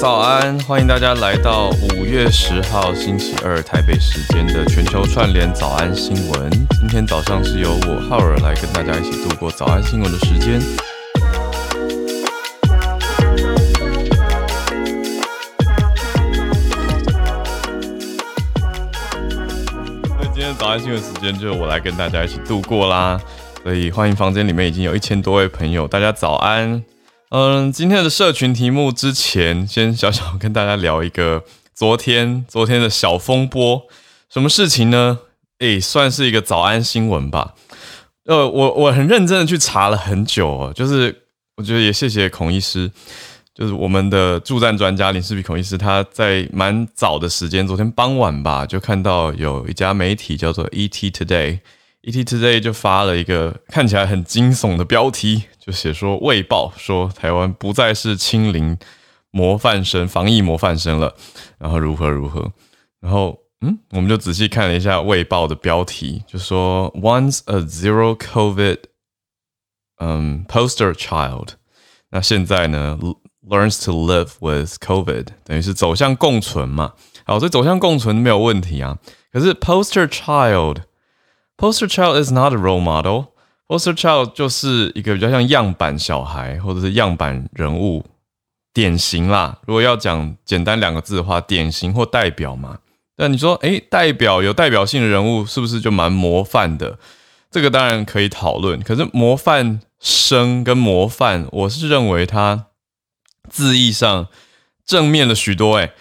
早安！欢迎大家来到五月十号星期二台北时间的全球串联早安新闻。今天早上是由我浩尔来跟大家一起度过早安新闻的时间。那今天早安新闻时间就是我来跟大家一起度过啦。所以欢迎房间里面已经有一千多位朋友，大家早安。嗯，今天的社群题目之前，先小小跟大家聊一个昨天昨天的小风波，什么事情呢？诶，算是一个早安新闻吧。呃，我我很认真的去查了很久哦，就是我觉得也谢谢孔医师，就是我们的助战专家林世比孔医师，他在蛮早的时间，昨天傍晚吧，就看到有一家媒体叫做 ET Today。ET Today 就发了一个看起来很惊悚的标题，就写说《卫报》说台湾不再是清零模范生、防疫模范生了，然后如何如何，然后嗯，我们就仔细看了一下《卫报》的标题，就说 Once a zero COVID，嗯，poster child，那现在呢，learns to live with COVID，等于是走向共存嘛，好，所以走向共存没有问题啊，可是 poster child。Poster child is not a role model. Poster child 就是一个比较像样板小孩或者是样板人物，典型啦。如果要讲简单两个字的话，典型或代表嘛。那你说，诶，代表有代表性的人物是不是就蛮模范的？这个当然可以讨论。可是模范生跟模范，我是认为它字义上正面了许多。诶，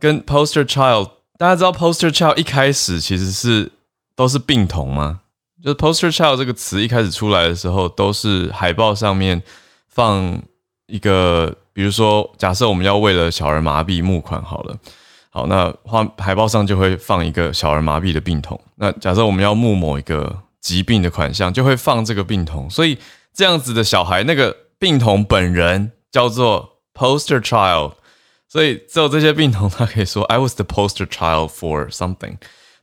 跟 poster child，大家知道 poster child 一开始其实是。都是病童吗？就是 poster child 这个词一开始出来的时候，都是海报上面放一个，比如说，假设我们要为了小儿麻痹募款好了，好，那画海报上就会放一个小儿麻痹的病童。那假设我们要募某一个疾病的款项，就会放这个病童。所以这样子的小孩，那个病童本人叫做 poster child。所以只有这些病童，他可以说 I was the poster child for something。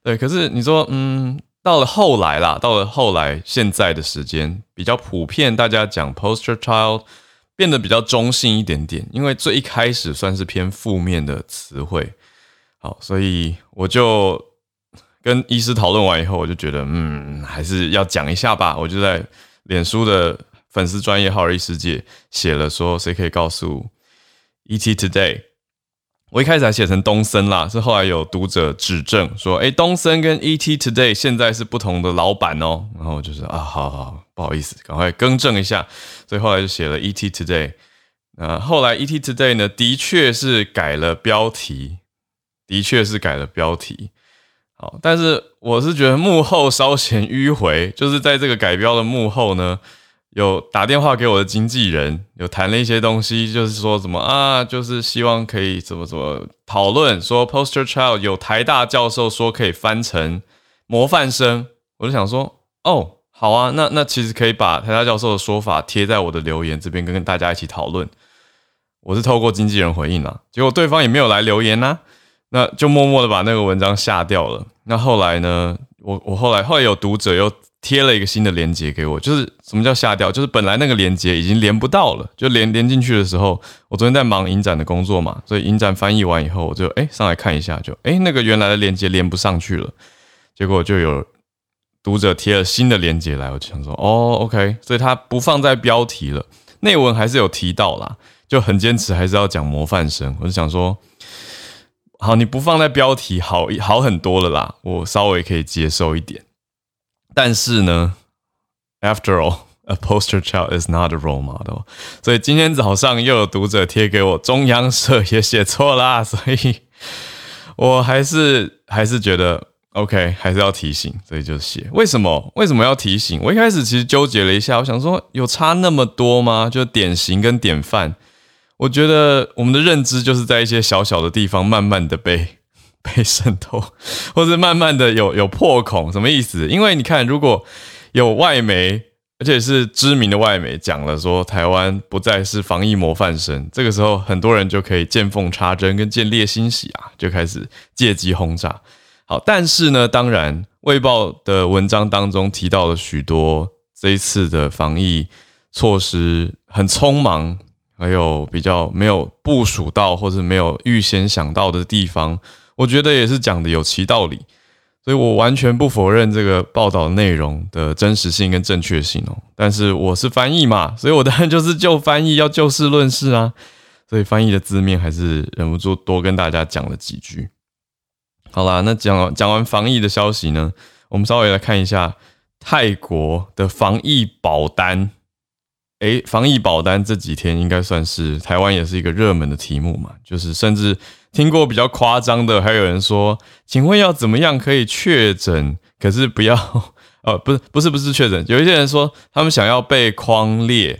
对，可是你说，嗯，到了后来啦，到了后来，现在的时间比较普遍，大家讲 poster child 变得比较中性一点点，因为最一开始算是偏负面的词汇。好，所以我就跟医师讨论完以后，我就觉得，嗯，还是要讲一下吧。我就在脸书的粉丝专业号儿医师界写了说，谁可以告诉 ET Today？我一开始还写成东森啦，是后来有读者指正说，哎，东森跟 ET Today 现在是不同的老板哦。然后我就是啊，好好，不好意思，赶快更正一下。所以后来就写了 ET Today。那后来 ET Today 呢，的确是改了标题，的确是改了标题。好，但是我是觉得幕后稍显迂回，就是在这个改标的幕后呢。有打电话给我的经纪人，有谈了一些东西，就是说什么啊，就是希望可以怎么怎么讨论，说 poster child 有台大教授说可以翻成模范生，我就想说，哦，好啊，那那其实可以把台大教授的说法贴在我的留言这边，跟大家一起讨论。我是透过经纪人回应了，结果对方也没有来留言呐，那就默默的把那个文章下掉了。那后来呢，我我后来后来有读者又。贴了一个新的连接给我，就是什么叫下掉？就是本来那个连接已经连不到了，就连连进去的时候，我昨天在忙影展的工作嘛，所以影展翻译完以后，我就哎上来看一下，就哎那个原来的连接连不上去了，结果就有读者贴了新的连接来，我就想说哦，OK，所以他不放在标题了，内文还是有提到啦，就很坚持还是要讲模范生，我就想说，好，你不放在标题，好好很多了啦，我稍微可以接受一点。但是呢，After all, a poster child is not a role model。所以今天早上又有读者贴给我，中央社也写错啦，所以我还是 还是觉得 OK，还是要提醒，所以就写。为什么？为什么要提醒？我一开始其实纠结了一下，我想说有差那么多吗？就典型跟典范，我觉得我们的认知就是在一些小小的地方慢慢的被。被渗透，或者慢慢的有有破孔，什么意思？因为你看，如果有外媒，而且是知名的外媒讲了说台湾不再是防疫模范生，这个时候很多人就可以见缝插针跟见猎欣喜啊，就开始借机轰炸。好，但是呢，当然，卫报的文章当中提到了许多这一次的防疫措施很匆忙，还有比较没有部署到或者没有预先想到的地方，我觉得也是讲的有其道理。所以我完全不否认这个报道内容的真实性跟正确性哦。但是我是翻译嘛，所以我当然就是就翻译要就事论事啊。所以翻译的字面还是忍不住多跟大家讲了几句。好啦，那讲讲完防疫的消息呢，我们稍微来看一下泰国的防疫保单。诶，防疫保单这几天应该算是台湾也是一个热门的题目嘛，就是甚至听过比较夸张的，还有人说，请问要怎么样可以确诊？可是不要，呃，不是不是不是确诊，有一些人说他们想要被框列，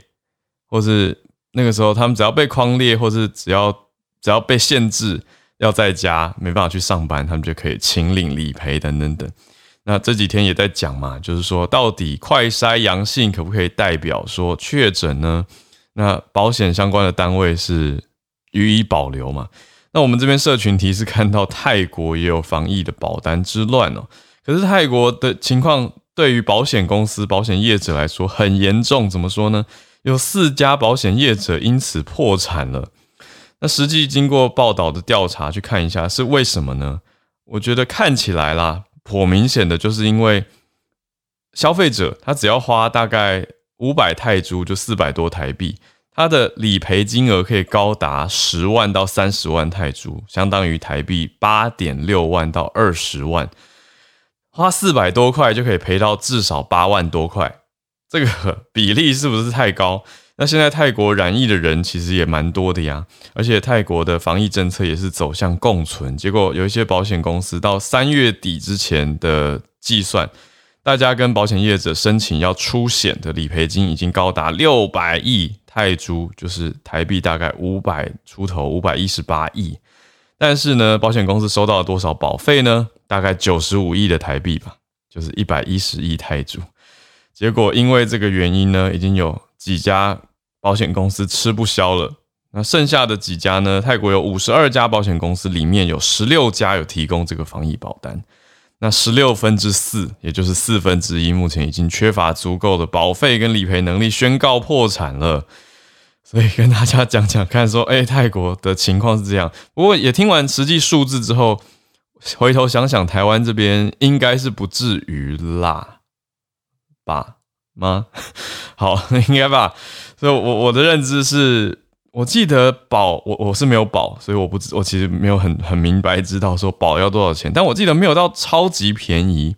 或是。那个时候，他们只要被框列，或是只要只要被限制要在家，没办法去上班，他们就可以请领理赔等等等。那这几天也在讲嘛，就是说到底快筛阳性可不可以代表说确诊呢？那保险相关的单位是予以保留嘛？那我们这边社群提示看到泰国也有防疫的保单之乱哦，可是泰国的情况对于保险公司、保险业者来说很严重，怎么说呢？有四家保险业者因此破产了。那实际经过报道的调查去看一下，是为什么呢？我觉得看起来啦，颇明显的就是因为消费者他只要花大概五百泰铢，就四百多台币，它的理赔金额可以高达十万到三十万泰铢，相当于台币八点六万到二十万，花四百多块就可以赔到至少八万多块。这个比例是不是太高？那现在泰国染疫的人其实也蛮多的呀，而且泰国的防疫政策也是走向共存。结果有一些保险公司到三月底之前的计算，大家跟保险业者申请要出险的理赔金已经高达六百亿泰铢，就是台币大概五百出头，五百一十八亿。但是呢，保险公司收到了多少保费呢？大概九十五亿的台币吧，就是一百一十亿泰铢。结果因为这个原因呢，已经有几家保险公司吃不消了。那剩下的几家呢？泰国有五十二家保险公司，里面有十六家有提供这个防疫保单。那十六分之四，也就是四分之一，目前已经缺乏足够的保费跟理赔能力，宣告破产了。所以跟大家讲讲看，说，哎，泰国的情况是这样。不过也听完实际数字之后，回头想想，台湾这边应该是不至于啦。吧吗？好，应该吧。所以，我我的认知是，我记得保我我是没有保，所以我不知我其实没有很很明白知道说保要多少钱。但我记得没有到超级便宜，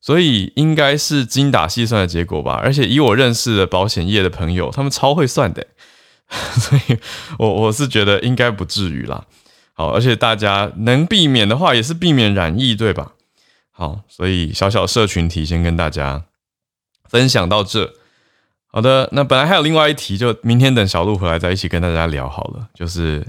所以应该是精打细算的结果吧。而且以我认识的保险业的朋友，他们超会算的，所以我我是觉得应该不至于啦。好，而且大家能避免的话，也是避免染疫，对吧？好，所以小小社群提先跟大家。分享到这，好的，那本来还有另外一题，就明天等小鹿回来再一起跟大家聊好了。就是，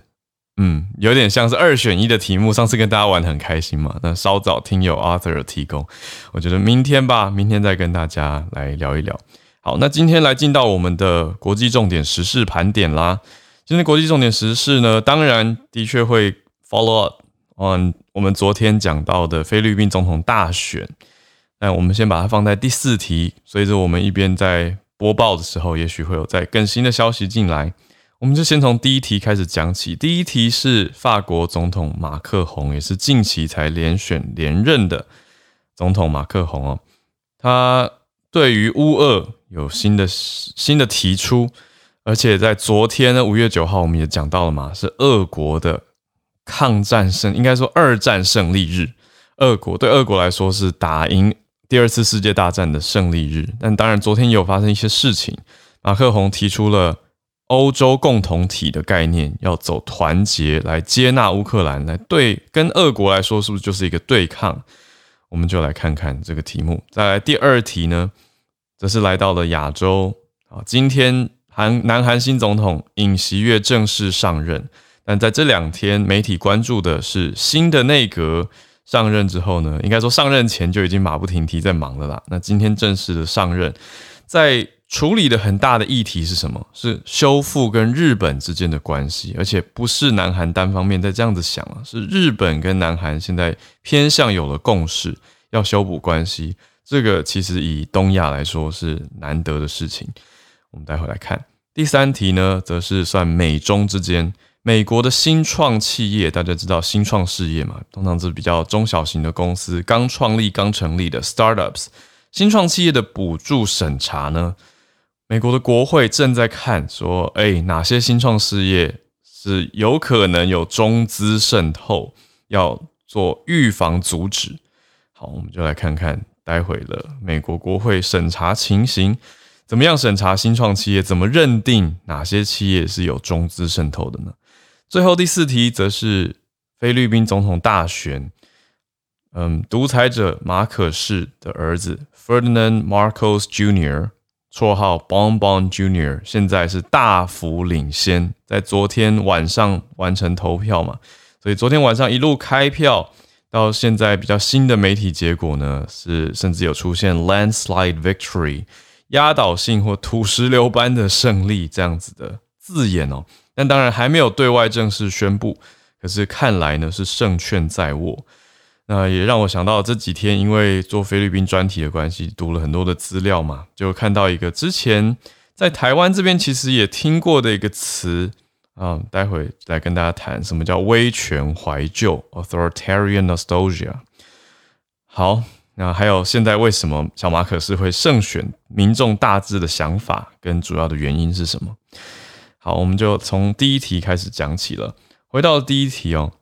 嗯，有点像是二选一的题目，上次跟大家玩很开心嘛。那稍早听友 Arthur 提供，我觉得明天吧，明天再跟大家来聊一聊。好，那今天来进到我们的国际重点时事盘点啦。今天国际重点时事呢，当然的确会 follow up on 我们昨天讲到的菲律宾总统大选。那我们先把它放在第四题，随着我们一边在播报的时候，也许会有在更新的消息进来。我们就先从第一题开始讲起。第一题是法国总统马克宏，也是近期才连选连任的总统马克宏哦。他对于乌俄有新的新的提出，而且在昨天呢，五月九号我们也讲到了嘛，是俄国的抗战胜，应该说二战胜利日。俄国对俄国来说是打赢。第二次世界大战的胜利日，但当然昨天也有发生一些事情。马克宏提出了欧洲共同体的概念，要走团结来接纳乌克兰，来对跟俄国来说是不是就是一个对抗？我们就来看看这个题目。再来第二题呢，则是来到了亚洲啊。今天韩南韩新总统尹锡悦正式上任，但在这两天媒体关注的是新的内阁。上任之后呢，应该说上任前就已经马不停蹄在忙了啦。那今天正式的上任，在处理的很大的议题是什么？是修复跟日本之间的关系，而且不是南韩单方面在这样子想啊，是日本跟南韩现在偏向有了共识，要修补关系。这个其实以东亚来说是难得的事情。我们待会来看。第三题呢，则是算美中之间，美国的新创企业，大家知道新创事业嘛，通常是比较中小型的公司，刚创立、刚成立的 startups，新创企业的补助审查呢，美国的国会正在看，说，哎，哪些新创事业是有可能有中资渗透，要做预防阻止。好，我们就来看看待会的美国国会审查情形。怎么样审查新创企业？怎么认定哪些企业是有中资渗透的呢？最后第四题则是菲律宾总统大选，嗯，独裁者马可士的儿子 Ferdinand Marcos Jr.，绰号 Bon Bon Jr.，现在是大幅领先，在昨天晚上完成投票嘛，所以昨天晚上一路开票到现在，比较新的媒体结果呢，是甚至有出现 landslide victory。压倒性或土石流般的胜利，这样子的字眼哦，但当然还没有对外正式宣布。可是看来呢是胜券在握。那也让我想到这几天，因为做菲律宾专题的关系，读了很多的资料嘛，就看到一个之前在台湾这边其实也听过的一个词啊，待会来跟大家谈什么叫威权怀旧 （authoritarian nostalgia）。好。那还有现在为什么小马可是会胜选？民众大致的想法跟主要的原因是什么？好，我们就从第一题开始讲起了。回到第一题哦，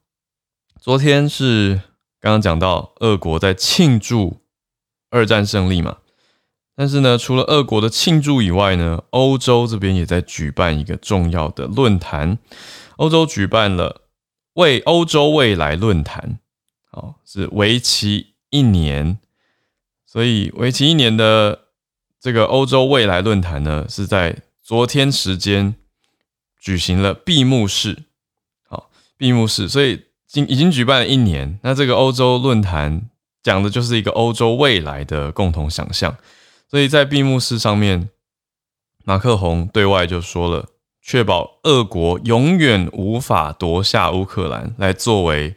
昨天是刚刚讲到俄国在庆祝二战胜利嘛？但是呢，除了俄国的庆祝以外呢，欧洲这边也在举办一个重要的论坛。欧洲举办了为欧洲未来论坛，好，是为期一年。所以，为期一年的这个欧洲未来论坛呢，是在昨天时间举行了闭幕式。好，闭幕式，所以经已经举办了一年。那这个欧洲论坛讲的就是一个欧洲未来的共同想象。所以在闭幕式上面，马克宏对外就说了，确保俄国永远无法夺下乌克兰，来作为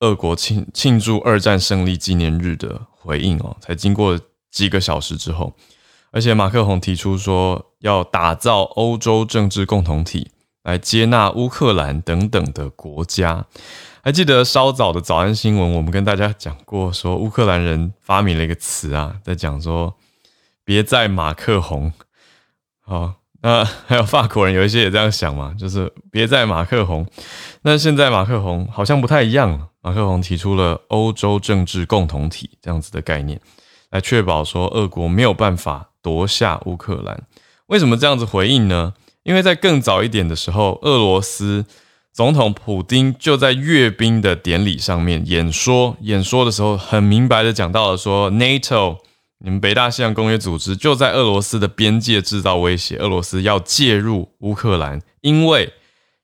俄国庆庆祝二战胜利纪念日的。回应哦，才经过几个小时之后，而且马克宏提出说要打造欧洲政治共同体，来接纳乌克兰等等的国家。还记得稍早的早安新闻，我们跟大家讲过，说乌克兰人发明了一个词啊，在讲说别在马克宏。好，那还有法国人有一些也这样想嘛，就是别在马克宏。那现在马克宏好像不太一样了。马克龙提出了欧洲政治共同体这样子的概念，来确保说俄国没有办法夺下乌克兰。为什么这样子回应呢？因为在更早一点的时候，俄罗斯总统普京就在阅兵的典礼上面演说，演说的时候很明白的讲到了说，NATO，你们北大西洋公约组织就在俄罗斯的边界制造威胁，俄罗斯要介入乌克兰，因为。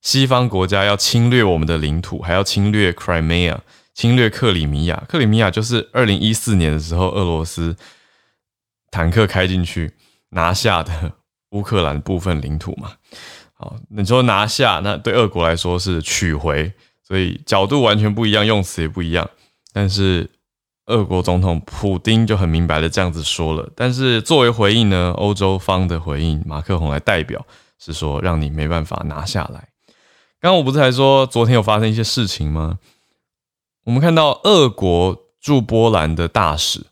西方国家要侵略我们的领土，还要侵略 Crimea，侵略克里米亚。克里米亚就是二零一四年的时候，俄罗斯坦克开进去拿下的乌克兰部分领土嘛。好，你说拿下，那对俄国来说是取回，所以角度完全不一样，用词也不一样。但是俄国总统普丁就很明白的这样子说了。但是作为回应呢，欧洲方的回应，马克宏来代表是说，让你没办法拿下来。刚刚我不是还说昨天有发生一些事情吗？我们看到俄国驻波兰的大使，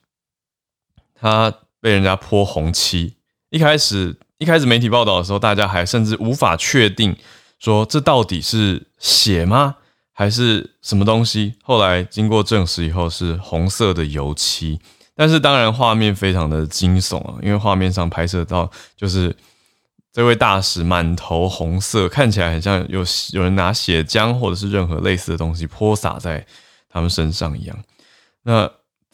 他被人家泼红漆。一开始一开始媒体报道的时候，大家还甚至无法确定说这到底是血吗，还是什么东西？后来经过证实以后，是红色的油漆。但是当然画面非常的惊悚啊，因为画面上拍摄到就是。这位大使满头红色，看起来很像有有人拿血浆或者是任何类似的东西泼洒在他们身上一样。那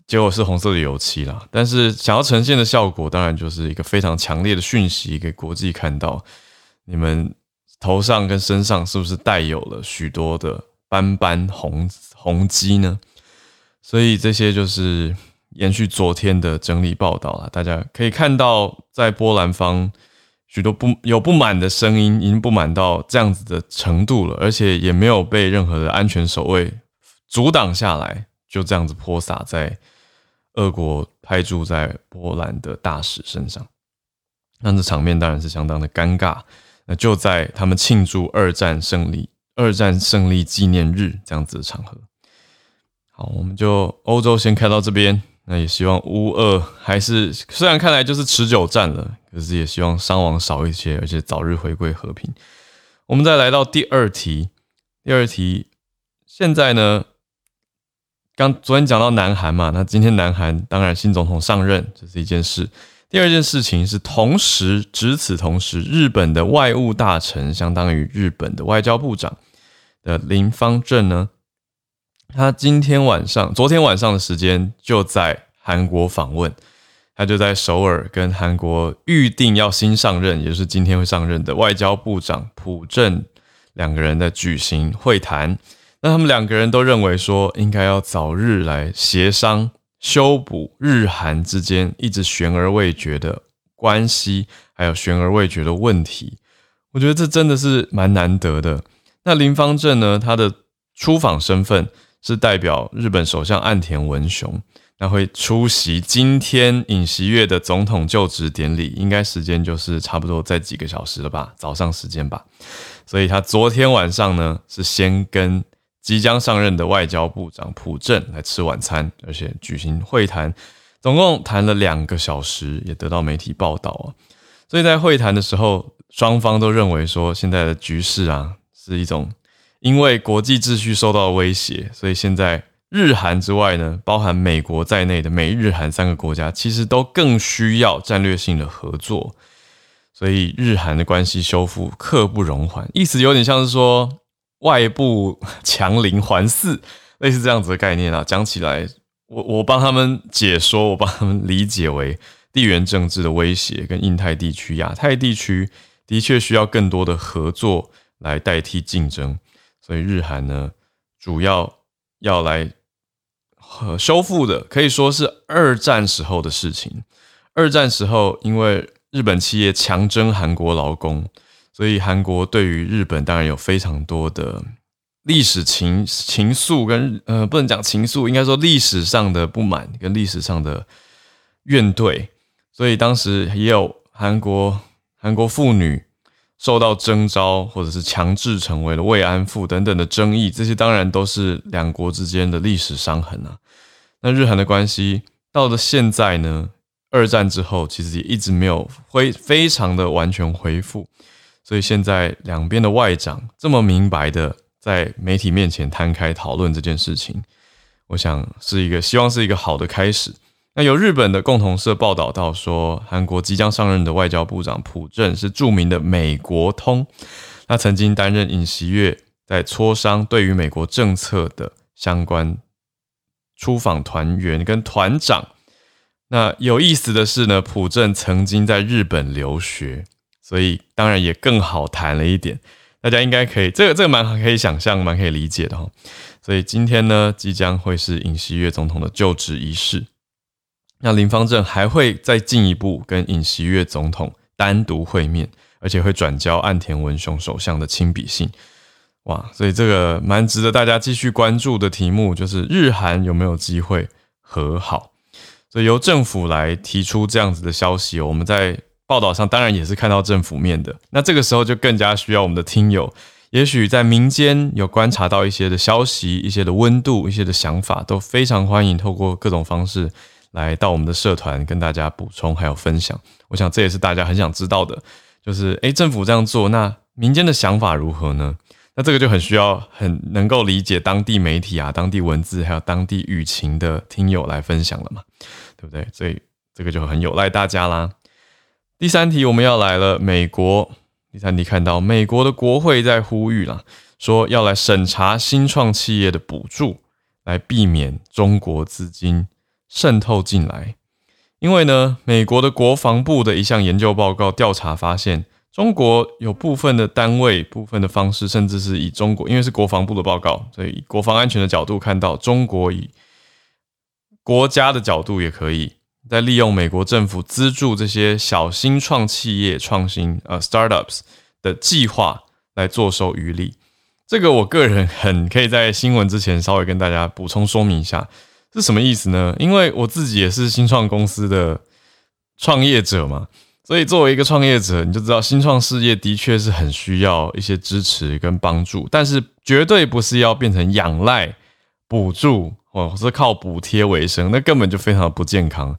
结果是红色的油漆啦。但是想要呈现的效果，当然就是一个非常强烈的讯息给国际看到：你们头上跟身上是不是带有了许多的斑斑红红肌呢？所以这些就是延续昨天的整理报道了。大家可以看到，在波兰方。许多不有不满的声音，已经不满到这样子的程度了，而且也没有被任何的安全守卫阻挡下来，就这样子泼洒在俄国派驻在波兰的大使身上。那这场面当然是相当的尴尬。那就在他们庆祝二战胜利、二战胜利纪念日这样子的场合。好，我们就欧洲先开到这边。那也希望乌俄还是虽然看来就是持久战了，可是也希望伤亡少一些，而且早日回归和平。我们再来到第二题，第二题，现在呢，刚昨天讲到南韩嘛，那今天南韩当然新总统上任，这是一件事。第二件事情是，同时值此同时，日本的外务大臣，相当于日本的外交部长的林方正呢。他今天晚上、昨天晚上的时间就在韩国访问，他就在首尔跟韩国预定要新上任，也就是今天会上任的外交部长朴正两个人在举行会谈。那他们两个人都认为说，应该要早日来协商修补日韩之间一直悬而未决的关系，还有悬而未决的问题。我觉得这真的是蛮难得的。那林方正呢，他的出访身份。是代表日本首相岸田文雄，那会出席今天尹锡悦的总统就职典礼，应该时间就是差不多在几个小时了吧，早上时间吧。所以他昨天晚上呢，是先跟即将上任的外交部长朴正来吃晚餐，而且举行会谈，总共谈了两个小时，也得到媒体报道啊。所以在会谈的时候，双方都认为说，现在的局势啊，是一种。因为国际秩序受到威胁，所以现在日韩之外呢，包含美国在内的美日韩三个国家，其实都更需要战略性的合作。所以日韩的关系修复刻不容缓，意思有点像是说外部强邻环伺，类似这样子的概念啊。讲起来，我我帮他们解说，我帮他们理解为地缘政治的威胁，跟印太地区、亚太地区的确需要更多的合作来代替竞争。所以日韩呢，主要要来和修复的，可以说是二战时候的事情。二战时候，因为日本企业强征韩国劳工，所以韩国对于日本当然有非常多的历史情情愫，跟呃不能讲情愫，应该说历史上的不满跟历史上的怨怼。所以当时也有韩国韩国妇女。受到征召或者是强制成为了慰安妇等等的争议，这些当然都是两国之间的历史伤痕啊。那日韩的关系到了现在呢，二战之后其实也一直没有恢非常的完全恢复，所以现在两边的外长这么明白的在媒体面前摊开讨论这件事情，我想是一个希望是一个好的开始。那有日本的共同社报道到说，韩国即将上任的外交部长朴正是著名的美国通，他曾经担任尹锡悦在磋商对于美国政策的相关出访团员跟团长。那有意思的是呢，朴正曾经在日本留学，所以当然也更好谈了一点。大家应该可以，这个这个蛮可以想象，蛮可以理解的哈。所以今天呢，即将会是尹锡悦总统的就职仪式。那林方正还会再进一步跟尹锡悦总统单独会面，而且会转交岸田文雄首相的亲笔信。哇，所以这个蛮值得大家继续关注的题目，就是日韩有没有机会和好？所以由政府来提出这样子的消息，我们在报道上当然也是看到政府面的。那这个时候就更加需要我们的听友，也许在民间有观察到一些的消息、一些的温度、一些的想法，都非常欢迎透过各种方式。来到我们的社团跟大家补充还有分享，我想这也是大家很想知道的，就是诶，政府这样做，那民间的想法如何呢？那这个就很需要很能够理解当地媒体啊、当地文字还有当地舆情的听友来分享了嘛，对不对？所以这个就很有赖大家啦。第三题我们要来了，美国第三题看到美国的国会在呼吁了，说要来审查新创企业的补助，来避免中国资金。渗透进来，因为呢，美国的国防部的一项研究报告调查发现，中国有部分的单位、部分的方式，甚至是以中国，因为是国防部的报告，所以国防安全的角度看到，中国以国家的角度也可以在利用美国政府资助这些小新创企业创新呃 startups 的计划来坐收渔利。这个我个人很可以在新闻之前稍微跟大家补充说明一下。是什么意思呢？因为我自己也是新创公司的创业者嘛，所以作为一个创业者，你就知道新创事业的确是很需要一些支持跟帮助，但是绝对不是要变成仰赖补助哦是靠补贴为生，那根本就非常的不健康。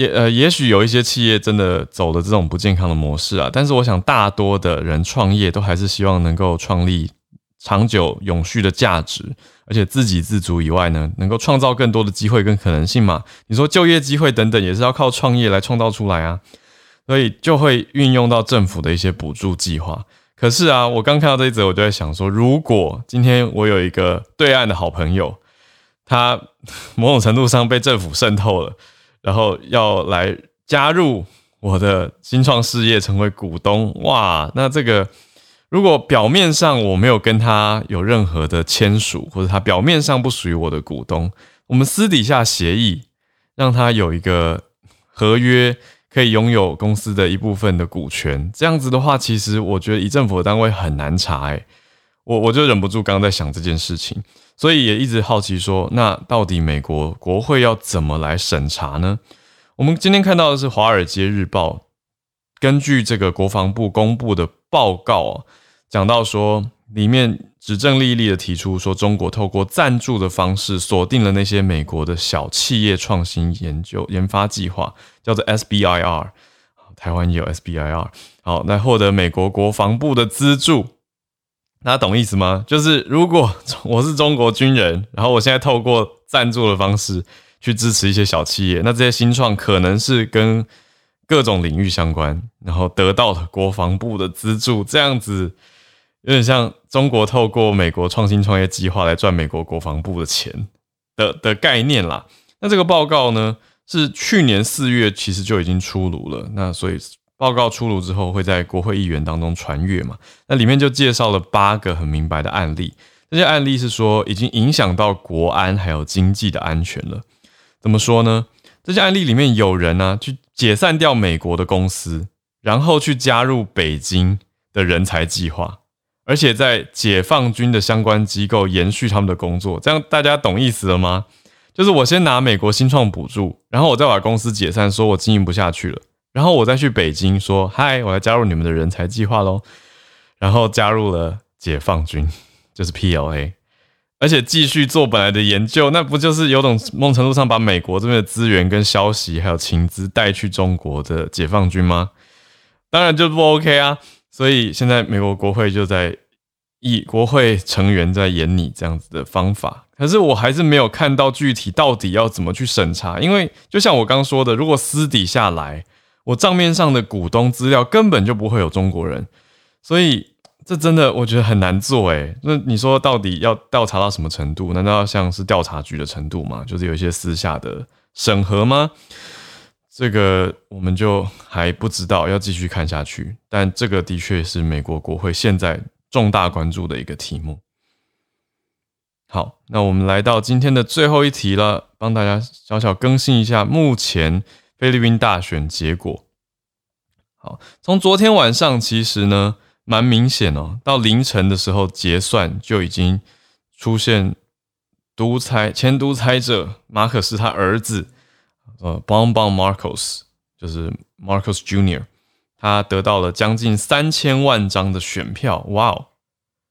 也呃，也许有一些企业真的走了这种不健康的模式啊，但是我想大多的人创业都还是希望能够创立长久永续的价值，而且自给自足以外呢，能够创造更多的机会跟可能性嘛。你说就业机会等等，也是要靠创业来创造出来啊。所以就会运用到政府的一些补助计划。可是啊，我刚看到这一则，我就在想说，如果今天我有一个对岸的好朋友，他某种程度上被政府渗透了，然后要来加入我的新创事业，成为股东，哇，那这个如果表面上我没有跟他有任何的签署，或者他表面上不属于我的股东，我们私底下协议，让他有一个合约。可以拥有公司的一部分的股权，这样子的话，其实我觉得以政府的单位很难查哎，我我就忍不住刚刚在想这件事情，所以也一直好奇说，那到底美国国会要怎么来审查呢？我们今天看到的是《华尔街日报》根据这个国防部公布的报告，讲到说里面。指证立立的提出说，中国透过赞助的方式锁定了那些美国的小企业创新研究研发计划，叫做 SBIR，台湾也有 SBIR。好，来获得美国国防部的资助，大家懂意思吗？就是如果 我是中国军人，然后我现在透过赞助的方式去支持一些小企业，那这些新创可能是跟各种领域相关，然后得到了国防部的资助，这样子。有点像中国透过美国创新创业计划来赚美国国防部的钱的的概念啦。那这个报告呢，是去年四月其实就已经出炉了。那所以报告出炉之后，会在国会议员当中传阅嘛？那里面就介绍了八个很明白的案例。这些案例是说已经影响到国安还有经济的安全了。怎么说呢？这些案例里面有人呢去解散掉美国的公司，然后去加入北京的人才计划。而且在解放军的相关机构延续他们的工作，这样大家懂意思了吗？就是我先拿美国新创补助，然后我再把公司解散，说我经营不下去了，然后我再去北京说：“嗨，我来加入你们的人才计划喽。”然后加入了解放军，就是 PLA，而且继续做本来的研究，那不就是有种某种程度上把美国这边的资源跟消息还有情资带去中国的解放军吗？当然就不 OK 啊！所以现在美国国会就在以国会成员在演你这样子的方法，可是我还是没有看到具体到底要怎么去审查。因为就像我刚说的，如果私底下来，我账面上的股东资料根本就不会有中国人，所以这真的我觉得很难做。诶，那你说到底要调查到什么程度？难道要像是调查局的程度吗？就是有一些私下的审核吗？这个我们就还不知道，要继续看下去。但这个的确是美国国会现在重大关注的一个题目。好，那我们来到今天的最后一题了，帮大家小小更新一下目前菲律宾大选结果。好，从昨天晚上其实呢，蛮明显哦，到凌晨的时候结算就已经出现独裁前独裁者马可斯他儿子。呃，Bon Bon Marcos 就是 Marcos Junior，他得到了将近三千万张的选票，哇哦，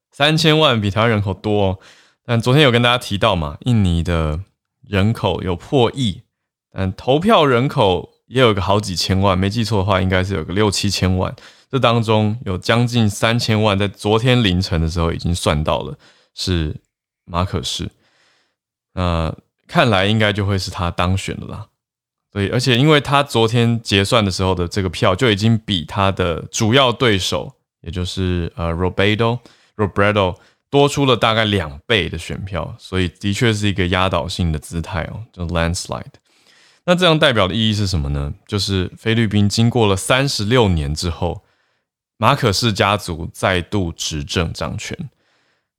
三千万比台湾人口多。哦。但昨天有跟大家提到嘛，印尼的人口有破亿，但投票人口也有个好几千万，没记错的话，应该是有个六七千万。这当中有将近三千万，在昨天凌晨的时候已经算到了是马可士，那看来应该就会是他当选了啦。对，而且因为他昨天结算的时候的这个票就已经比他的主要对手，也就是呃 Roberto Roberto 多出了大概两倍的选票，所以的确是一个压倒性的姿态哦，就 landslide。那这样代表的意义是什么呢？就是菲律宾经过了三十六年之后，马可士家族再度执政掌权。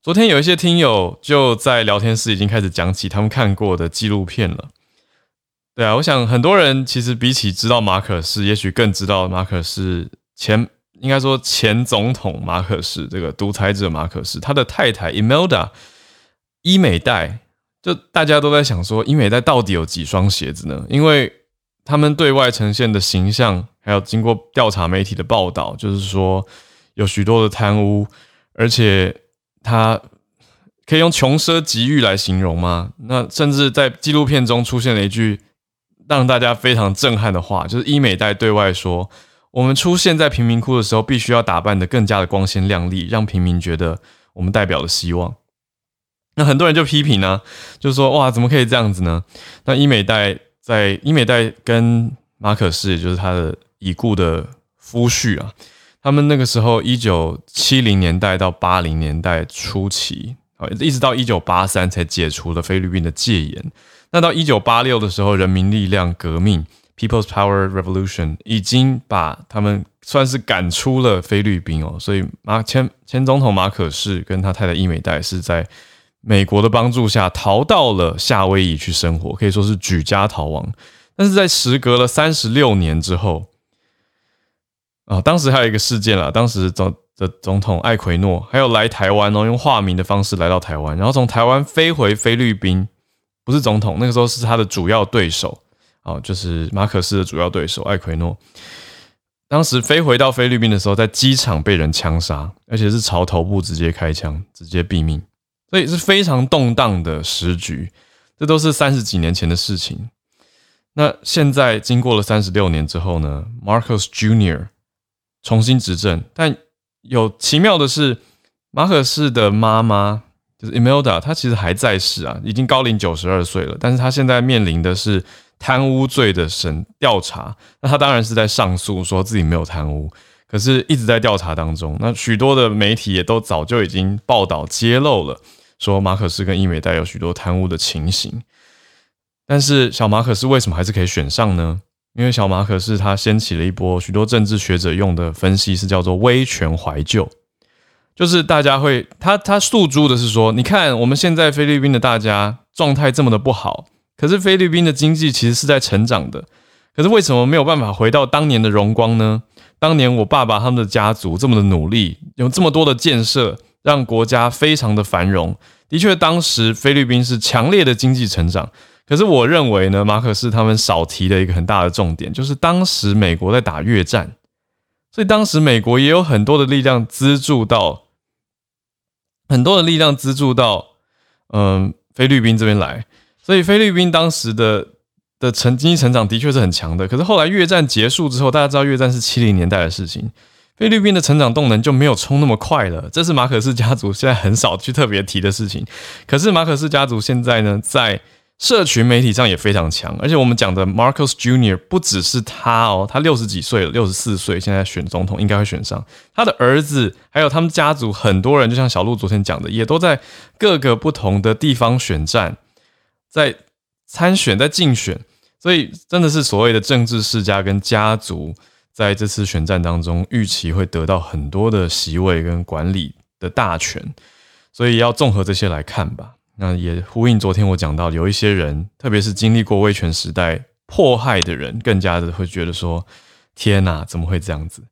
昨天有一些听友就在聊天室已经开始讲起他们看过的纪录片了。对啊，我想很多人其实比起知道马可是，也许更知道马可是前应该说前总统马可是这个独裁者马可是他的太太 Imelda 伊美代，就大家都在想说伊美代到底有几双鞋子呢？因为他们对外呈现的形象，还有经过调查媒体的报道，就是说有许多的贪污，而且他可以用穷奢极欲来形容吗？那甚至在纪录片中出现了一句让大家非常震撼的话，就是伊美代对外说：“我们出现在贫民窟的时候，必须要打扮的更加的光鲜亮丽，让平民觉得我们代表了希望。”那很多人就批评呢，就说：“哇，怎么可以这样子呢？”那伊美代。在伊美代跟马可士，也就是他的已故的夫婿啊，他们那个时候一九七零年代到八零年代初期啊，一直到一九八三才解除了菲律宾的戒严。那到一九八六的时候，人民力量革命 （People's Power Revolution） 已经把他们算是赶出了菲律宾哦。所以马前前总统马可士跟他太太伊美代是在。美国的帮助下逃到了夏威夷去生活，可以说是举家逃亡。但是在时隔了三十六年之后，啊，当时还有一个事件啦，当时总的总统艾奎诺还有来台湾哦，用化名的方式来到台湾，然后从台湾飞回菲律宾，不是总统，那个时候是他的主要对手，哦，就是马可斯的主要对手艾奎诺。当时飞回到菲律宾的时候，在机场被人枪杀，而且是朝头部直接开枪，直接毙命。所以是非常动荡的时局，这都是三十几年前的事情。那现在经过了三十六年之后呢，Marcos Junior 重新执政，但有奇妙的是，马可斯的妈妈就是 Imelda，她其实还在世啊，已经高龄九十二岁了，但是她现在面临的是贪污罪的审调查。那她当然是在上诉，说自己没有贪污。可是一直在调查当中。那许多的媒体也都早就已经报道揭露了。说马可斯跟伊美代有许多贪污的情形，但是小马可斯为什么还是可以选上呢？因为小马可斯他掀起了一波许多政治学者用的分析，是叫做威权怀旧，就是大家会他他诉诸的是说，你看我们现在菲律宾的大家状态这么的不好，可是菲律宾的经济其实是在成长的，可是为什么没有办法回到当年的荣光呢？当年我爸爸他们的家族这么的努力，有这么多的建设。让国家非常的繁荣，的确，当时菲律宾是强烈的经济成长。可是，我认为呢，马可是他们少提的一个很大的重点，就是当时美国在打越战，所以当时美国也有很多的力量资助到，很多的力量资助到，嗯，菲律宾这边来。所以，菲律宾当时的的成经济成长的确是很强的。可是后来越战结束之后，大家知道越战是七零年代的事情。菲律宾的成长动能就没有冲那么快了，这是马可斯家族现在很少去特别提的事情。可是马可斯家族现在呢，在社群媒体上也非常强，而且我们讲的 Marcos Junior 不只是他哦，他六十几岁了，六十四岁，现在选总统应该会选上。他的儿子还有他们家族很多人，就像小鹿昨天讲的，也都在各个不同的地方选战，在参选，在竞选，所以真的是所谓的政治世家跟家族。在这次选战当中，预期会得到很多的席位跟管理的大权，所以要综合这些来看吧。那也呼应昨天我讲到，有一些人，特别是经历过威权时代迫害的人，更加的会觉得说：“天哪，怎么会这样子？”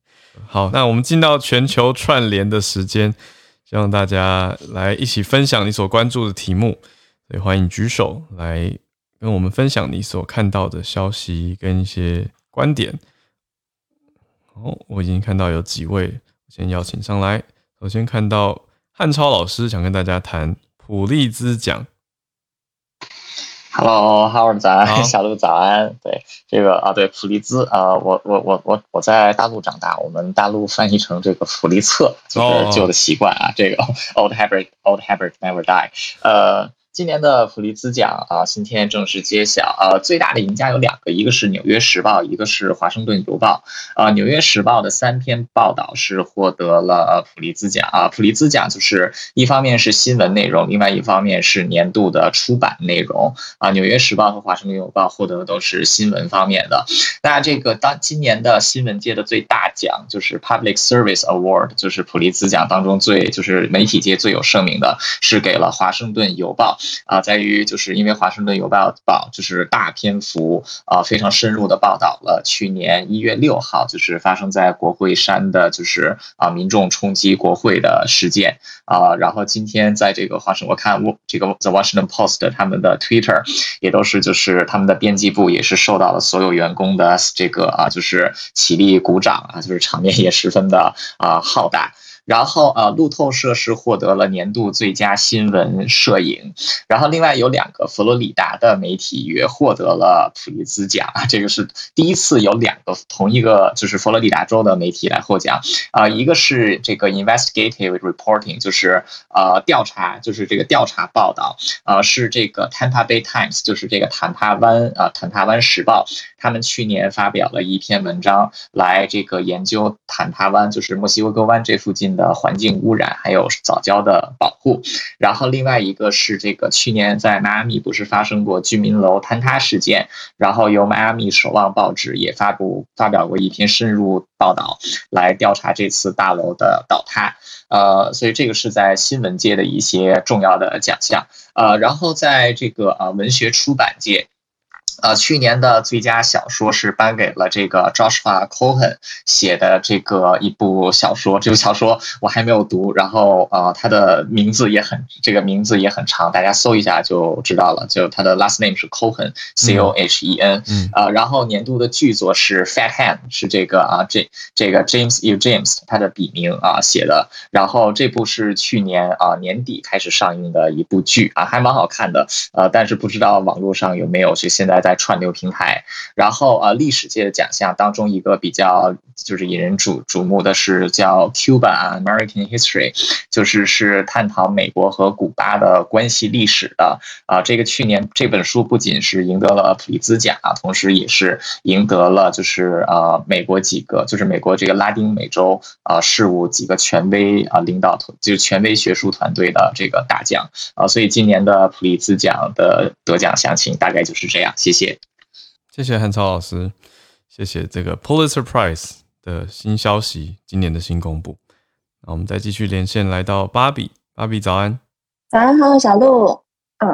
好，那我们进到全球串联的时间，希望大家来一起分享你所关注的题目，所以欢迎举手来跟我们分享你所看到的消息跟一些观点。哦，我已经看到有几位，先邀请上来。首先看到汉超老师想跟大家谈普利兹奖。Hello，Howard 早安，小鹿早安。对，这个啊，对普利兹啊，我我我我我在大陆长大，我们大陆翻译成这个普利策，就是旧的习惯啊，这个 old habit，old habit never die。呃。今年的普利兹奖啊，今天正式揭晓。呃，最大的赢家有两个，一个是《纽约时报》，一个是《华盛顿邮报》。呃，《纽约时报》的三篇报道是获得了普利兹奖啊。普利兹奖就是一方面是新闻内容，另外一方面是年度的出版内容啊。《纽约时报》和《华盛顿邮报》获得的都是新闻方面的。那这个当今年的新闻界的最大奖就是 Public Service Award，就是普利兹奖当中最就是媒体界最有盛名的，是给了《华盛顿邮报》。啊，在于就是因为《华盛顿邮报》报就是大篇幅啊非常深入的报道了去年一月六号就是发生在国会山的就是啊民众冲击国会的事件啊，然后今天在这个华盛我看我这个 The Washington Post 他们的 Twitter 也都是就是他们的编辑部也是受到了所有员工的这个啊就是起立鼓掌啊，就是场面也十分的啊浩大。然后呃，路透社是获得了年度最佳新闻摄影，然后另外有两个佛罗里达的媒体也获得了普利兹奖，这个是第一次有两个同一个就是佛罗里达州的媒体来获奖啊，一个是这个 investigative reporting，就是呃调查，就是这个调查报道，呃是这个 Tampa Bay Times，就是这个坦帕湾啊坦帕湾时报，他们去年发表了一篇文章来这个研究坦帕湾，就是墨西哥湾这附近。的环境污染，还有早教的保护，然后另外一个是这个去年在迈阿密不是发生过居民楼坍塌事件，然后由迈阿密守望报纸也发布发表过一篇深入报道，来调查这次大楼的倒塌，呃，所以这个是在新闻界的一些重要的奖项，呃，然后在这个呃文学出版界。呃，去年的最佳小说是颁给了这个 Joshua Cohen 写的这个一部小说。这部小说我还没有读，然后呃，他的名字也很这个名字也很长，大家搜一下就知道了。就他的 last name 是 Cohen，C O H E N。嗯。啊，然后年度的剧作是 Fat Hand，是这个啊这这个 James E James 他的笔名啊写的。然后这部是去年啊年底开始上映的一部剧啊，还蛮好看的。呃，但是不知道网络上有没有就现在在。在串流平台，然后呃，历史界的奖项当中一个比较就是引人瞩瞩目的是叫 Cuba American History，就是是探讨美国和古巴的关系历史的啊。这个去年这本书不仅是赢得了普利兹奖啊，同时也是赢得了就是呃美国几个就是美国这个拉丁美洲啊事务几个权威啊领导团就是权威学术团队的这个大奖啊。所以今年的普利兹奖的得奖详情大概就是这样，谢谢。谢，谢谢汉超老师，谢谢这个 Pulitzer Prize 的新消息，今年的新公布。那我们再继续连线，来到芭比，芭比早安，早安好，小鹿。嗯，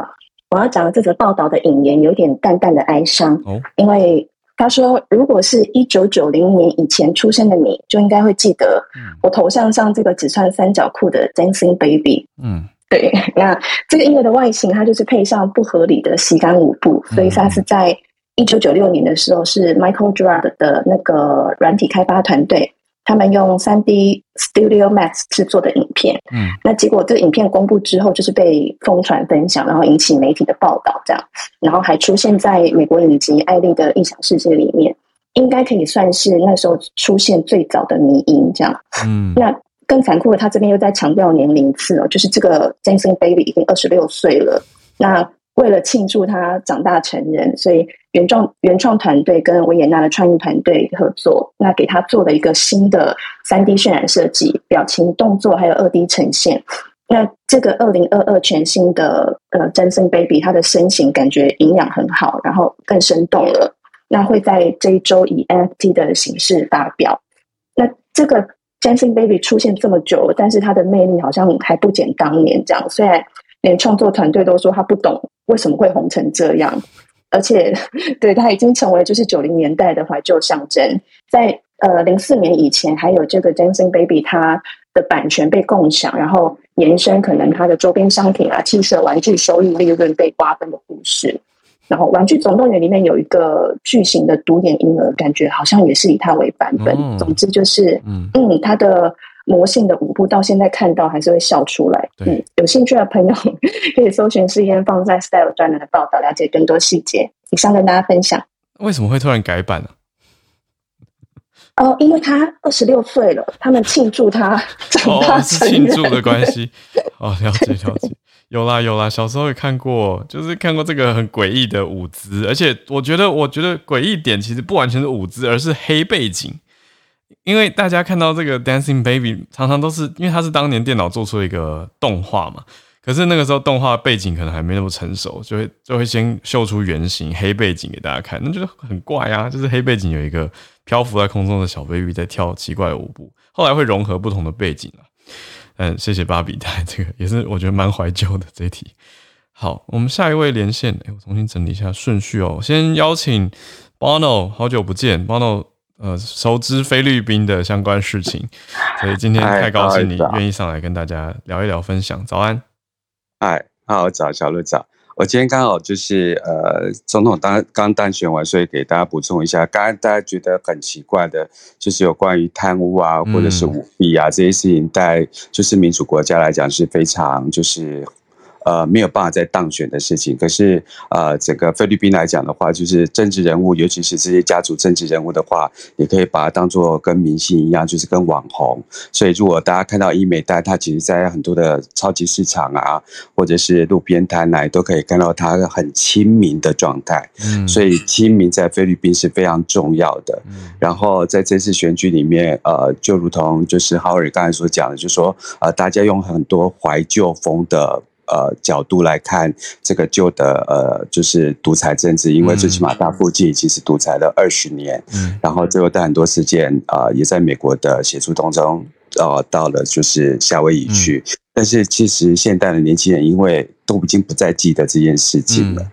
我要讲的这则报道的引言有点淡淡的哀伤哦，因为他说，如果是一九九零年以前出生的你，就应该会记得我头像上这个只穿三角裤的 Dancing Baby。嗯。对，那这个音乐的外形，它就是配上不合理的喜感舞步，所以它是在一九九六年的时候，是 Michael Drab 的那个软体开发团队，他们用三 D Studio Max 制作的影片。嗯，那结果这个影片公布之后，就是被疯传分享，然后引起媒体的报道，这样，然后还出现在美国影集《艾丽的异想世界》里面，应该可以算是那时候出现最早的迷音，这样。嗯，那。更残酷的，他这边又在强调年龄次哦，就是这个 Jason Baby 已经二十六岁了。那为了庆祝他长大成人，所以原创原创团队跟维也纳的创意团队合作，那给他做了一个新的三 D 渲染设计，表情、动作还有二 D 呈现。那这个二零二二全新的呃 Jason Baby，他的身形感觉营养很好，然后更生动了。那会在这一周以 NFT 的形式发表。那这个。Dancing Baby 出现这么久，但是他的魅力好像还不减当年这样。虽然连创作团队都说他不懂为什么会红成这样，而且对他已经成为就是九零年代的怀旧象征。在呃零四年以前，还有这个 Dancing Baby 它的版权被共享，然后延伸可能它的周边商品啊、汽车、玩具收益利润被瓜分的故事。然后《玩具总动员》里面有一个巨型的独眼婴儿，感觉好像也是以它为版本。总之就是，嗯，它的魔性的舞步到现在看到还是会笑出来。嗯，有兴趣的朋友 可以搜寻试验放在 Style 专栏的报道，了解更多细节。以上跟大家分享。为什么会突然改版呢？哦，因为他二十六岁了，他们庆祝他长大成人。庆祝的关系。哦，了解了解。有啦有啦，小时候也看过，就是看过这个很诡异的舞姿，而且我觉得，我觉得诡异点其实不完全是舞姿，而是黑背景。因为大家看到这个 Dancing Baby，常常都是因为它是当年电脑做出一个动画嘛，可是那个时候动画背景可能还没那么成熟，就会就会先秀出原型黑背景给大家看，那就很怪啊，就是黑背景有一个漂浮在空中的小 baby 在跳奇怪的舞步，后来会融合不同的背景啊。嗯，谢谢芭比带这个也是我觉得蛮怀旧的这一题。好，我们下一位连线，哎，我重新整理一下顺序哦。先邀请 Bono，好久不见，Bono，呃，熟知菲律宾的相关事情，所以今天太高兴你愿意上来跟大家聊一聊，分享。早安，嗨，好早，小鹿早。我今天刚好就是呃，总统当刚当选完，所以给大家补充一下，刚刚大家觉得很奇怪的，就是有关于贪污啊，或者是舞弊啊这些事情，在就是民主国家来讲是非常就是。呃，没有办法再当选的事情。可是，呃，整个菲律宾来讲的话，就是政治人物，尤其是这些家族政治人物的话，也可以把它当做跟明星一样，就是跟网红。所以，如果大家看到伊美代，他其实在很多的超级市场啊，或者是路边摊来，都可以看到他很亲民的状态。嗯，所以亲民在菲律宾是非常重要的。嗯，然后在这次选举里面，呃，就如同就是浩尔刚才所讲的，就是说，呃，大家用很多怀旧风的。呃，角度来看这个旧的呃，就是独裁政治，因为最起码大附近其实独裁了二十年，嗯，然后最后在很多事件啊，也在美国的协助当中，呃，到了就是夏威夷去，但是其实现代的年轻人因为都已经不再记得这件事情了，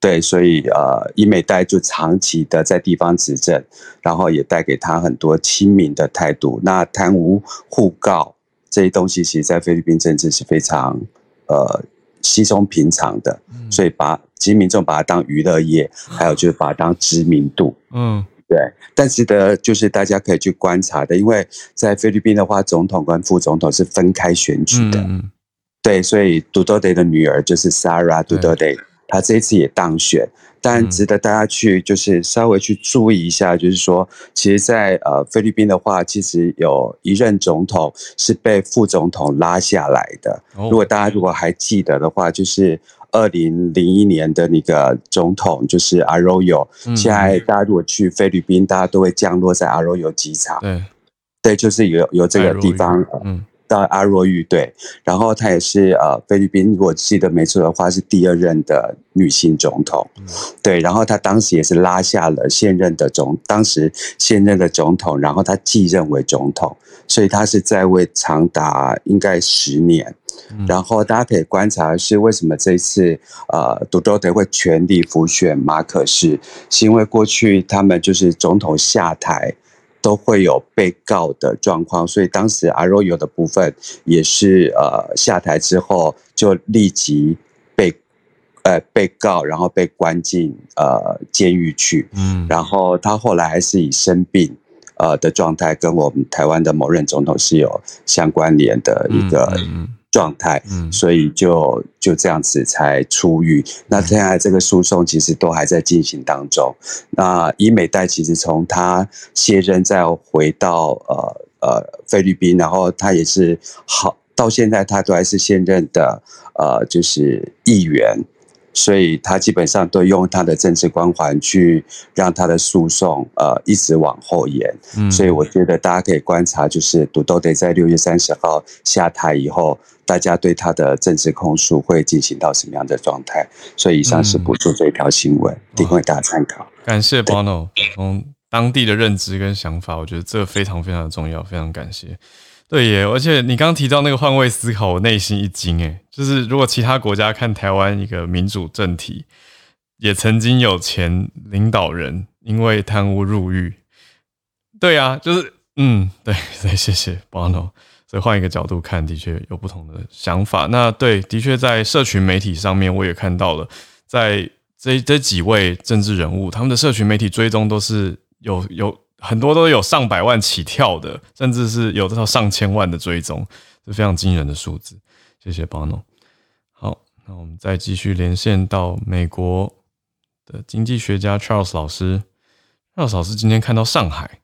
对，所以呃，伊美代就长期的在地方执政，然后也带给他很多亲民的态度，那贪污互告这些东西，其实在菲律宾政治是非常。呃，稀松平常的，所以把其实民众把它当娱乐业，还有就是把它当知名度，嗯，对。但值得，就是大家可以去观察的，因为在菲律宾的话，总统跟副总统是分开选举的，嗯对。所以杜多德的女儿就是 Sarah 杜多德，她这一次也当选。但值得大家去就是稍微去注意一下，就是说，其实，在呃菲律宾的话，其实有一任总统是被副总统拉下来的。如果大家如果还记得的话，就是二零零一年的那个总统就是 Arroyo。现在大家如果去菲律宾，大家都会降落在 Arroyo 机场。对，对，就是有有这个地方。嗯。到阿若玉对，然后她也是呃菲律宾，如果记得没错的话，是第二任的女性总统，对，然后她当时也是拉下了现任的总，当时现任的总统，然后她继任为总统，所以她是在位长达应该十年，然后大家可以观察是为什么这一次呃杜多德会全力辅选马可仕，是因为过去他们就是总统下台。都会有被告的状况，所以当时阿若有的部分也是呃下台之后就立即被呃被告，然后被关进呃监狱去。嗯，然后他后来还是以生病呃的状态跟我们台湾的某任总统是有相关联的一个。状态，嗯，所以就就这样子才出狱。那现在这个诉讼其实都还在进行当中。那伊美代其实从他卸任再回到呃呃菲律宾，然后他也是好到现在他都还是现任的呃就是议员。所以他基本上都用他的政治光环去让他的诉讼呃一直往后延。嗯，所以我觉得大家可以观察，就是杜多德在六月三十号下台以后，大家对他的政治控诉会进行到什么样的状态。所以以上是补充这一条新闻，提供给大家参考。感谢 Bono 从当地的认知跟想法，我觉得这非常非常的重要，非常感谢。对耶，而且你刚提到那个换位思考，我内心一惊诶。就是如果其他国家看台湾一个民主政体，也曾经有前领导人因为贪污入狱，对啊，就是嗯，对 对，谢谢 Bono。所以换一个角度看，的确有不同的想法。那对，的确在社群媒体上面，我也看到了，在这这几位政治人物，他们的社群媒体追踪都是有有。很多都有上百万起跳的，甚至是有这套上千万的追踪，是非常惊人的数字。谢谢 Bono。好，那我们再继续连线到美国的经济学家 Charles 老师。Charles 老师今天看到上海。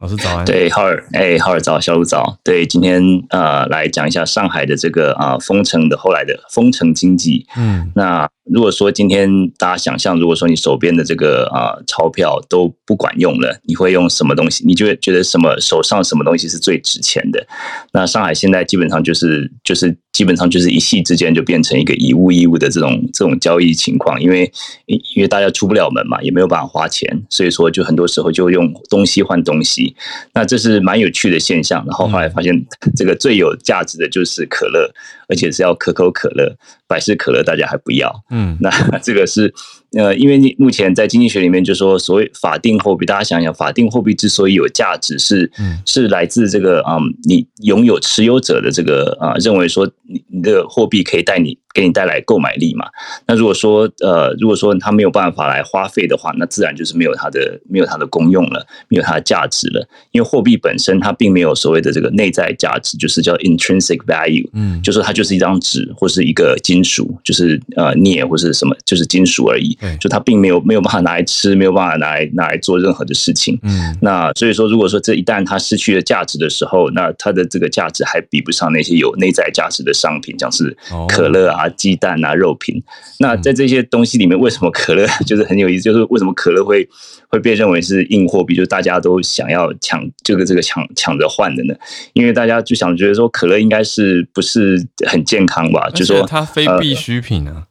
老师早安，对，浩尔，哎，浩尔早，小卢早，对，今天呃来讲一下上海的这个啊封城的后来的封城经济，嗯，那如果说今天大家想象，如果说你手边的这个啊钞票都不管用了，你会用什么东西？你就会觉得什么手上什么东西是最值钱的？那上海现在基本上就是就是基本上就是一夕之间就变成一个以物易物的这种这种交易情况，因为因为大家出不了门嘛，也没有办法花钱，所以说就很多时候就用东西换东西。那这是蛮有趣的现象，然后后来发现这个最有价值的就是可乐，而且是要可口可乐，百事可乐大家还不要。嗯，那这个是呃，因为你目前在经济学里面就说，所谓法定货币，大家想想，法定货币之所以有价值，是是来自这个啊，你拥有持有者的这个啊，认为说你你的货币可以带你。给你带来购买力嘛？那如果说呃，如果说它没有办法来花费的话，那自然就是没有它的没有它的功用了，没有它的价值了。因为货币本身它并没有所谓的这个内在价值，就是叫 intrinsic value，嗯，就是它就是一张纸或是一个金属，就是呃镍或是什么，就是金属而已。就它并没有没有办法拿来吃，没有办法拿来拿来做任何的事情。嗯，那所以说，如果说这一旦它失去了价值的时候，那它的这个价值还比不上那些有内在价值的商品，像是可乐啊。啊，鸡蛋啊，肉品。那在这些东西里面，为什么可乐 就是很有意思？就是为什么可乐会会被认为是硬货币？就是大家都想要抢这个这个抢抢着换的呢？因为大家就想觉得说，可乐应该是不是很健康吧？就说它非必需品啊。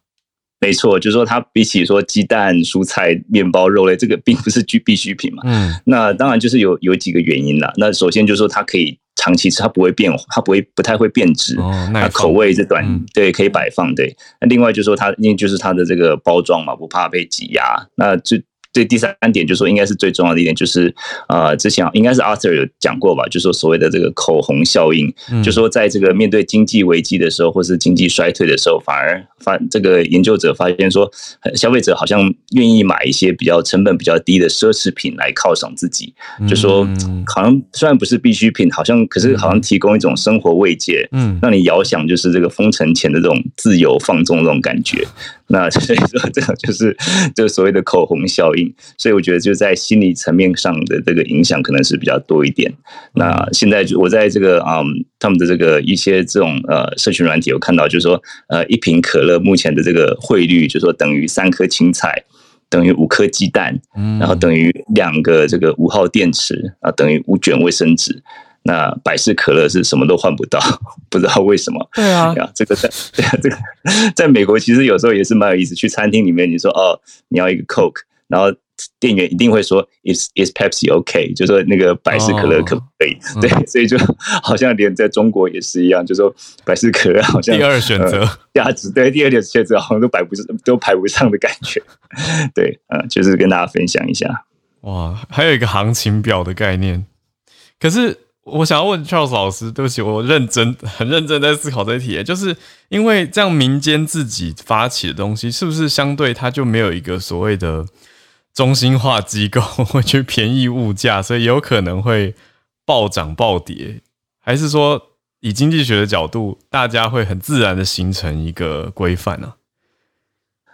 没错，就是说它比起说鸡蛋、蔬菜、面包、肉类，这个并不是必必需品嘛。嗯。那当然就是有有几个原因啦。那首先就是说它可以。长期吃它不会变，它不会不太会变质，那口味是短，对，可以摆放，对。那另外就是说它，因为就是它的这个包装嘛，不怕被挤压，那最。对第三点，就是说应该是最重要的一点，就是呃，之前应该是 Arthur 有讲过吧，就是说所谓的这个口红效应，就说在这个面对经济危机的时候，或是经济衰退的时候，反而发这个研究者发现说，消费者好像愿意买一些比较成本比较低的奢侈品来犒赏自己，就说。好像虽然不是必需品，好像可是好像提供一种生活慰藉，嗯，让你遥想就是这个封城前的这种自由放纵这种感觉。那 所以说，这个就是这个所谓的口红效应。所以我觉得就在心理层面上的这个影响可能是比较多一点。那现在就我在这个啊，他们的这个一些这种呃社群软体，有看到就是说，呃，一瓶可乐目前的这个汇率，就说等于三颗青菜，等于五颗鸡蛋，然后等于两个这个五号电池啊，等于五卷卫生纸。那百事可乐是什么都换不到，不知道为什么。对啊，这个在对啊，这个在美国其实有时候也是蛮有意思。去餐厅里面，你说哦，你要一个 Coke，然后店员一定会说 Is Is Pepsi OK？就说那个百事可乐可不可以？对，所以就好像连在中国也是一样，就说百事可乐好像第二选择价值，对，第二点选择好像都排不上，都排不上的感觉。对，嗯，就是跟大家分享一下。哇，还有一个行情表的概念，可是。我想要问 Charles 老师，对不起，我认真很认真在思考这一题，就是因为这样民间自己发起的东西，是不是相对它就没有一个所谓的中心化机构 会去便宜物价，所以有可能会暴涨暴跌，还是说以经济学的角度，大家会很自然的形成一个规范呢？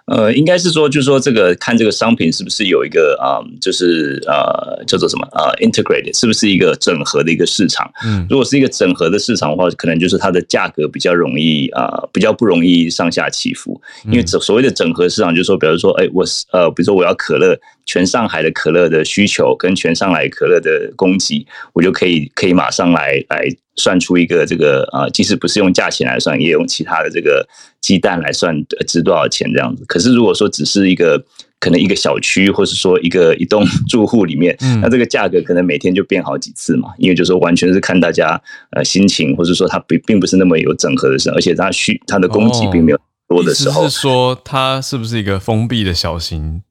呃，应该是说，就是说，这个看这个商品是不是有一个啊，就是呃，叫做什么啊，integrated，是不是一个整合的一个市场？嗯，如果是一个整合的市场的话，可能就是它的价格比较容易啊，比较不容易上下起伏。因为所谓的整合市场，就是说，比如说，哎，我是呃，比如说我要可乐，全上海的可乐的需求跟全上海可乐的供给，我就可以可以马上来来。算出一个这个啊，即使不是用价钱来算，也用其他的这个鸡蛋来算值多少钱这样子。可是如果说只是一个可能一个小区，或是说一个一栋住户里面，那这个价格可能每天就变好几次嘛。因为就是说完全是看大家呃心情，或者说它并并不是那么有整合的事，而且它需它的供给并没有多的时候，是说它是不是一个封闭的小型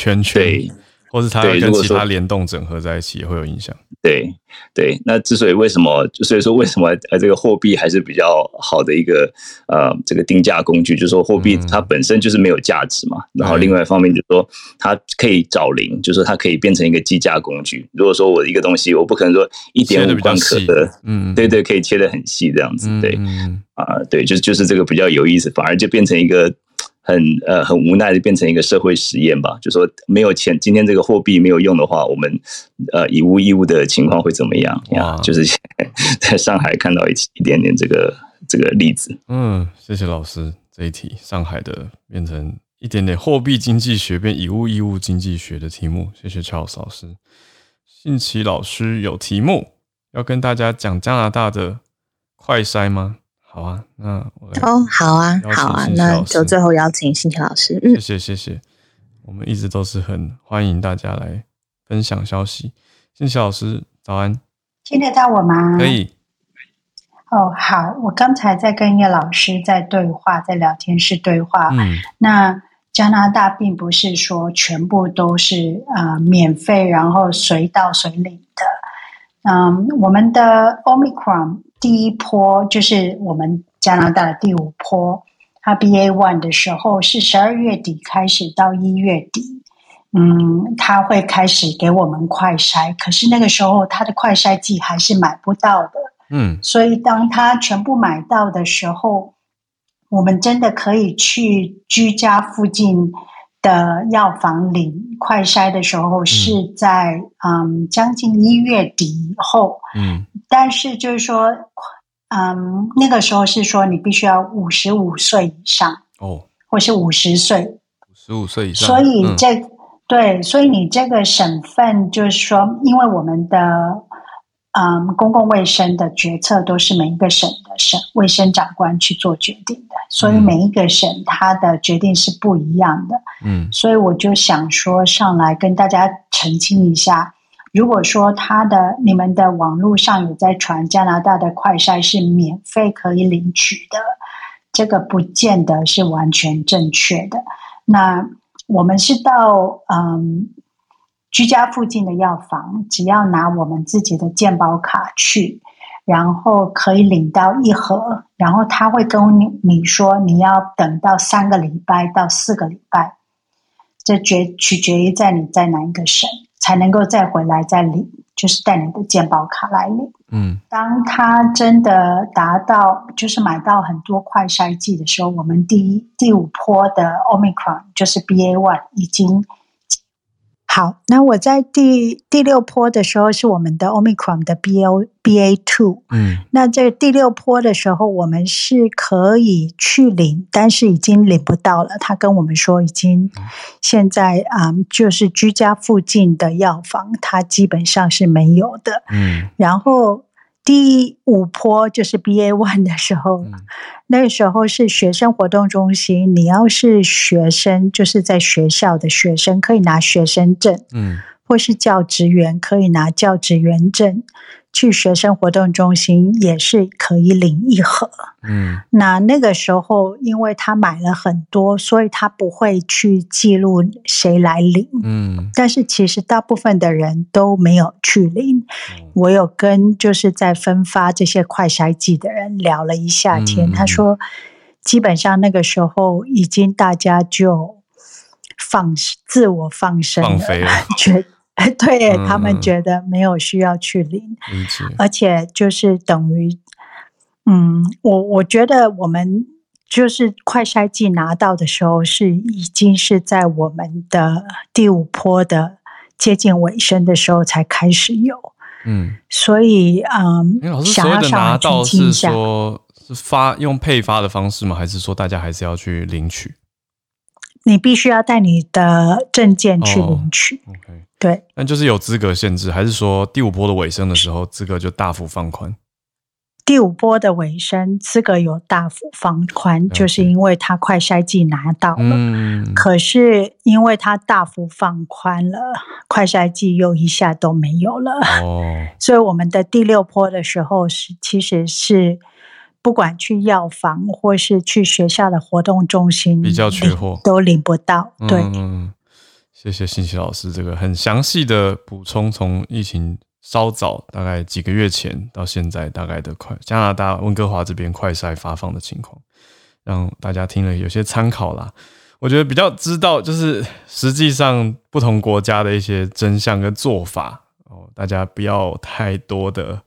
圈圈？或是它跟其他联动整合在一起也会有影响。对对，那之所以为什么，所以说为什么呃这个货币还是比较好的一个呃这个定价工具，就是说货币它本身就是没有价值嘛。然后另外一方面就是说它可以找零，就是说它可以变成一个计价工具。如果说我一个东西我不可能说一点五万克的，嗯，对对，可以切的很细这样子，对，啊对，就是就是这个比较有意思，反而就变成一个。很呃很无奈的变成一个社会实验吧，就说没有钱，今天这个货币没有用的话，我们呃以物易物的情况会怎么样？呀，就是在上海看到一一点点这个这个例子。嗯，谢谢老师这一题，上海的变成一点点货币经济学变以物易物经济学的题目。谢谢 Charles 老师，信奇老师有题目要跟大家讲加拿大的快筛吗？好啊，那我哦，好啊，好啊，那就最后邀请新奇老师。嗯，谢谢谢谢，我们一直都是很欢迎大家来分享消息。新奇老师，早安，听得到我吗？可以。哦，好，我刚才在跟叶老师在对话，在聊天室对话。嗯，那加拿大并不是说全部都是呃免费，然后随到随领的。嗯，我们的 Omicron 第一波就是我们加拿大的第五波，它 BA one 的时候是十二月底开始到一月底。嗯，他会开始给我们快筛，可是那个时候他的快筛剂还是买不到的。嗯，所以当他全部买到的时候，我们真的可以去居家附近的药房领快筛的时候，是在嗯将近一月底以后。嗯，但是就是说，嗯，那个时候是说你必须要五十五岁以上哦，或是五十岁，五十五岁以上。所以这对，所以你这个省份就是说，因为我们的。嗯，公共卫生的决策都是每一个省的省卫生长官去做决定的，所以每一个省它的决定是不一样的。嗯，所以我就想说上来跟大家澄清一下，如果说他的你们的网络上有在传加拿大的快筛是免费可以领取的，这个不见得是完全正确的。那我们是到嗯。居家附近的药房，只要拿我们自己的健保卡去，然后可以领到一盒，然后他会跟你你说你要等到三个礼拜到四个礼拜，这决取决于在你在哪一个省才能够再回来再领，就是带你的健保卡来领。嗯，当他真的达到就是买到很多快筛剂的时候，我们第一第五波的 Omicron 就是 BA one 已经。好，那我在第第六波的时候是我们的 Omicron 的 B O B A two，嗯，那这个第六波的时候，我们是可以去领，但是已经领不到了。他跟我们说，已经现在啊，就是居家附近的药房，它基本上是没有的，嗯，然后。第五波就是 B A one 的时候，那时候是学生活动中心。你要是学生，就是在学校的学生，可以拿学生证，嗯，或是教职员可以拿教职员证。去学生活动中心也是可以领一盒，嗯，那那个时候因为他买了很多，所以他不会去记录谁来领，嗯，但是其实大部分的人都没有去领。我有跟就是在分发这些快筛剂的人聊了一下天，他说基本上那个时候已经大家就放自我放生了，觉。对他们觉得没有需要去领，而且就是等于，嗯，我我觉得我们就是快筛剂拿到的时候是已经是在我们的第五波的接近尾声的时候才开始有，嗯，所以嗯，想要拿到是说是发用配发的方式吗？还是说大家还是要去领取？你必须要带你的证件去领取。OK，对。那就是有资格限制，还是说第五波的尾声的时候资格就大幅放宽？第五波的尾声资格有大幅放宽，就是因为它快筛剂拿到了。嗯。可是因为它大幅放宽了，快筛剂又一下都没有了。哦。所以我们的第六波的时候是其实是。不管去药房或是去学校的活动中心，比较缺货，都领不到。对，谢谢信息老师这个很详细的补充，从疫情稍早大概几个月前到现在大概的快加拿大温哥华这边快筛发放的情况，让大家听了有些参考啦。我觉得比较知道就是实际上不同国家的一些真相跟做法哦，大家不要太多的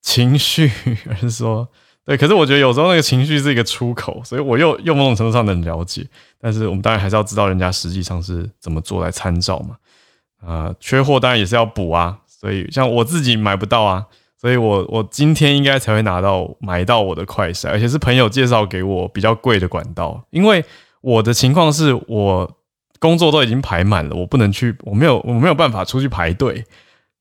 情绪，而是说。对，可是我觉得有时候那个情绪是一个出口，所以我又又某种程度上能了解，但是我们当然还是要知道人家实际上是怎么做来参照嘛。啊，缺货当然也是要补啊，所以像我自己买不到啊，所以我我今天应该才会拿到买到我的快筛，而且是朋友介绍给我比较贵的管道，因为我的情况是我工作都已经排满了，我不能去，我没有我没有办法出去排队，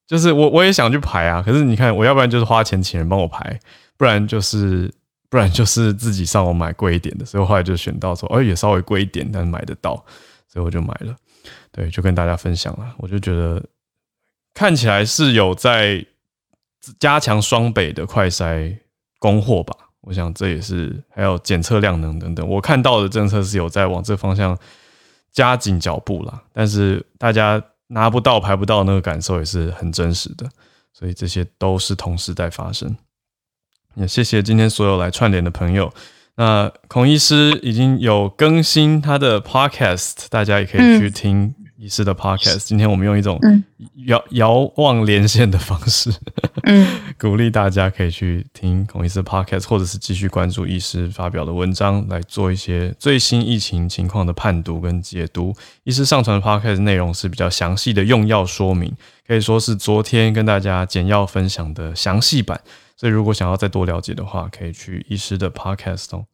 就是我我也想去排啊，可是你看我要不然就是花钱请人帮我排。不然就是，不然就是自己上网买贵一点的，所以我后来就选到说，哦，也稍微贵一点，但买得到，所以我就买了。对，就跟大家分享了。我就觉得看起来是有在加强双北的快筛供货吧。我想这也是还有检测量能等等，我看到的政策是有在往这方向加紧脚步了，但是大家拿不到排不到那个感受也是很真实的，所以这些都是同时在发生。也谢谢今天所有来串联的朋友。那孔医师已经有更新他的 podcast，大家也可以去听。医师的 podcast，今天我们用一种遥遥望连线的方式，嗯，鼓励大家可以去听孔医师 podcast，或者是继续关注医师发表的文章，来做一些最新疫情情况的判读跟解读。医师上传的 podcast 内容是比较详细的用药说明，可以说是昨天跟大家简要分享的详细版。所以如果想要再多了解的话，可以去医师的 podcast 哦。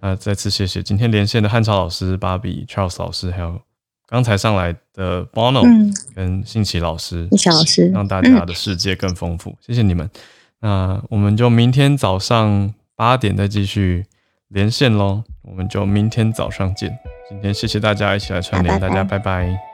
那再次谢谢今天连线的汉超老师、芭比、Charles 老师，还有。刚才上来的 Bono 跟信奇老师，信奇老师让大家的世界更丰富，谢谢你们。那我们就明天早上八点再继续连线喽，我们就明天早上见。今天谢谢大家一起来串联，大家拜拜。